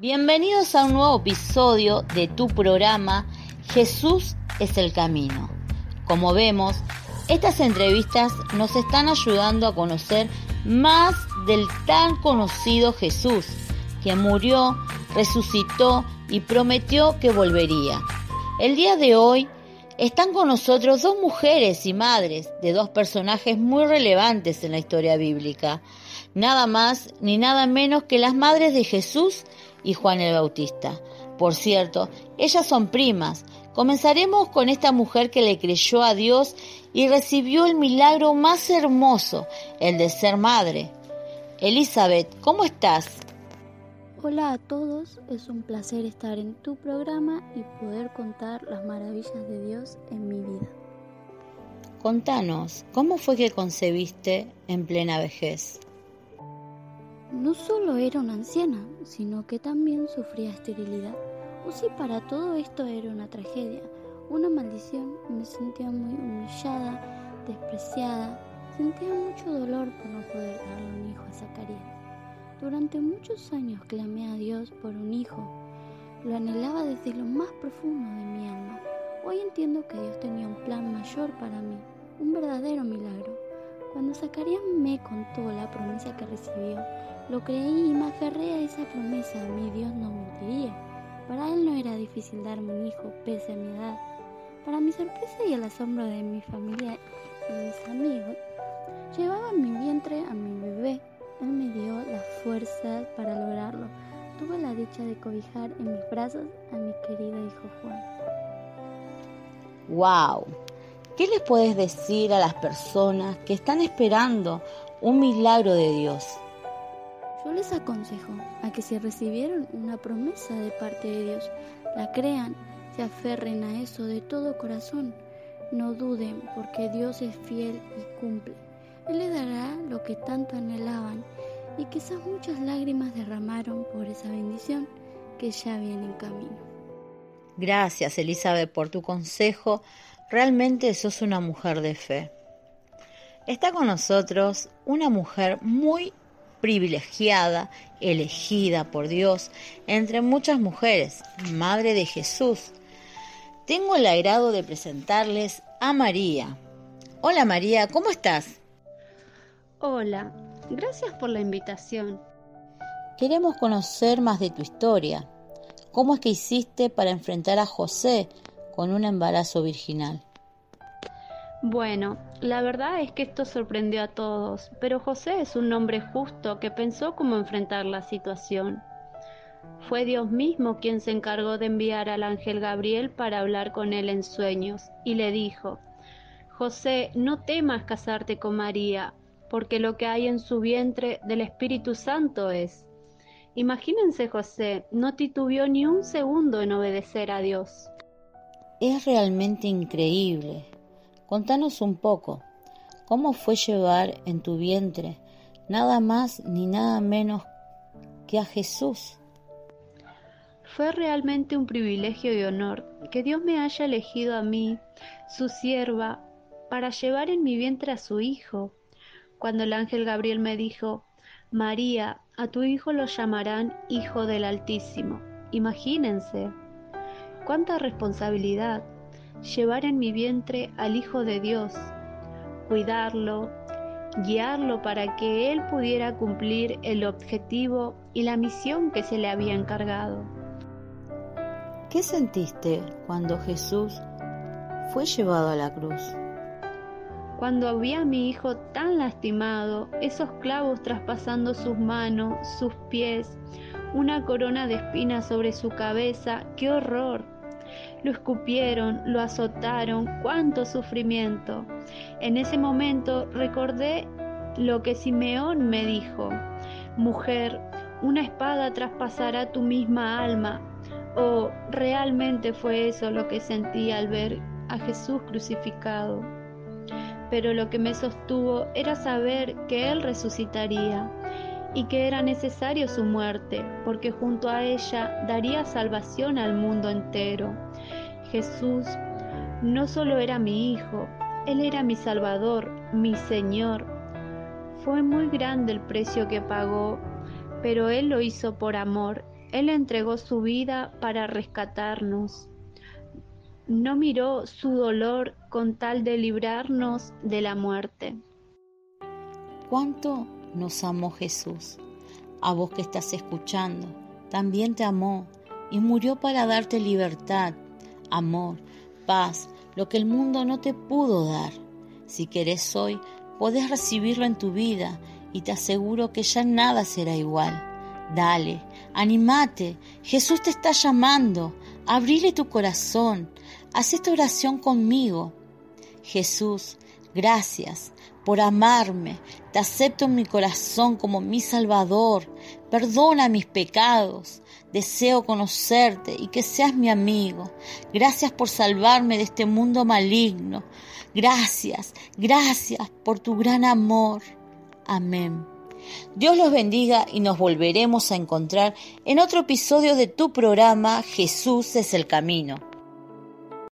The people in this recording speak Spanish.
Bienvenidos a un nuevo episodio de tu programa Jesús es el Camino. Como vemos, estas entrevistas nos están ayudando a conocer más del tan conocido Jesús, que murió, resucitó y prometió que volvería. El día de hoy están con nosotros dos mujeres y madres de dos personajes muy relevantes en la historia bíblica, nada más ni nada menos que las madres de Jesús y Juan el Bautista. Por cierto, ellas son primas. Comenzaremos con esta mujer que le creyó a Dios y recibió el milagro más hermoso, el de ser madre. Elizabeth, ¿cómo estás? Hola a todos, es un placer estar en tu programa y poder contar las maravillas de Dios en mi vida. Contanos, ¿cómo fue que concebiste en plena vejez? No solo era una anciana, sino que también sufría esterilidad. O si para todo esto era una tragedia, una maldición, me sentía muy humillada, despreciada, sentía mucho dolor por no poder darle un hijo a Zacarías. Durante muchos años clamé a Dios por un hijo, lo anhelaba desde lo más profundo de mi alma. Hoy entiendo que Dios tenía un plan mayor para mí, un verdadero milagro. Cuando Zacarías me contó la promesa que recibió, lo creí y me aferré a esa promesa. Mi Dios no mentiría. Para él no era difícil darme un hijo pese a mi edad. Para mi sorpresa y el asombro de mi familia y mis amigos, llevaba en mi vientre a mi bebé. Él me dio las fuerzas para lograrlo. Tuve la dicha de cobijar en mis brazos a mi querido hijo Juan. ¡Wow! ¿Qué les puedes decir a las personas que están esperando un milagro de Dios? Yo les aconsejo a que si recibieron una promesa de parte de Dios, la crean, se aferren a eso de todo corazón. No duden porque Dios es fiel y cumple. Él les dará lo que tanto anhelaban y quizás muchas lágrimas derramaron por esa bendición que ya viene en camino. Gracias Elizabeth por tu consejo. Realmente sos una mujer de fe. Está con nosotros una mujer muy privilegiada, elegida por Dios entre muchas mujeres, Madre de Jesús. Tengo el agrado de presentarles a María. Hola María, ¿cómo estás? Hola, gracias por la invitación. Queremos conocer más de tu historia. ¿Cómo es que hiciste para enfrentar a José con un embarazo virginal? Bueno, la verdad es que esto sorprendió a todos, pero José es un hombre justo que pensó cómo enfrentar la situación. Fue Dios mismo quien se encargó de enviar al ángel Gabriel para hablar con él en sueños, y le dijo, José, no temas casarte con María, porque lo que hay en su vientre del Espíritu Santo es. Imagínense José, no titubeó ni un segundo en obedecer a Dios. Es realmente increíble Contanos un poco, ¿cómo fue llevar en tu vientre nada más ni nada menos que a Jesús? Fue realmente un privilegio y honor que Dios me haya elegido a mí, su sierva, para llevar en mi vientre a su Hijo. Cuando el ángel Gabriel me dijo, María, a tu Hijo lo llamarán Hijo del Altísimo. Imagínense, cuánta responsabilidad llevar en mi vientre al Hijo de Dios, cuidarlo, guiarlo para que Él pudiera cumplir el objetivo y la misión que se le había encargado. ¿Qué sentiste cuando Jesús fue llevado a la cruz? Cuando vi a mi hijo tan lastimado, esos clavos traspasando sus manos, sus pies, una corona de espinas sobre su cabeza, qué horror. Lo escupieron, lo azotaron, cuánto sufrimiento. En ese momento recordé lo que Simeón me dijo, mujer, una espada traspasará tu misma alma. Oh, realmente fue eso lo que sentí al ver a Jesús crucificado. Pero lo que me sostuvo era saber que Él resucitaría y que era necesario su muerte, porque junto a ella daría salvación al mundo entero. Jesús no solo era mi Hijo, Él era mi Salvador, mi Señor. Fue muy grande el precio que pagó, pero Él lo hizo por amor Él entregó su vida para rescatarnos. No miró su dolor con tal de librarnos de la muerte. ¿Cuánto nos amó Jesús? A vos que estás escuchando, también te amó y murió para darte libertad, amor, paz, lo que el mundo no te pudo dar. Si querés hoy, podés recibirlo en tu vida y te aseguro que ya nada será igual. Dale, animate, Jesús te está llamando, abrile tu corazón, haz esta oración conmigo. Jesús, gracias por amarme, te acepto en mi corazón como mi Salvador, perdona mis pecados, deseo conocerte y que seas mi amigo. Gracias por salvarme de este mundo maligno. Gracias, gracias por tu gran amor. Amén. Dios los bendiga y nos volveremos a encontrar en otro episodio de tu programa Jesús es el Camino.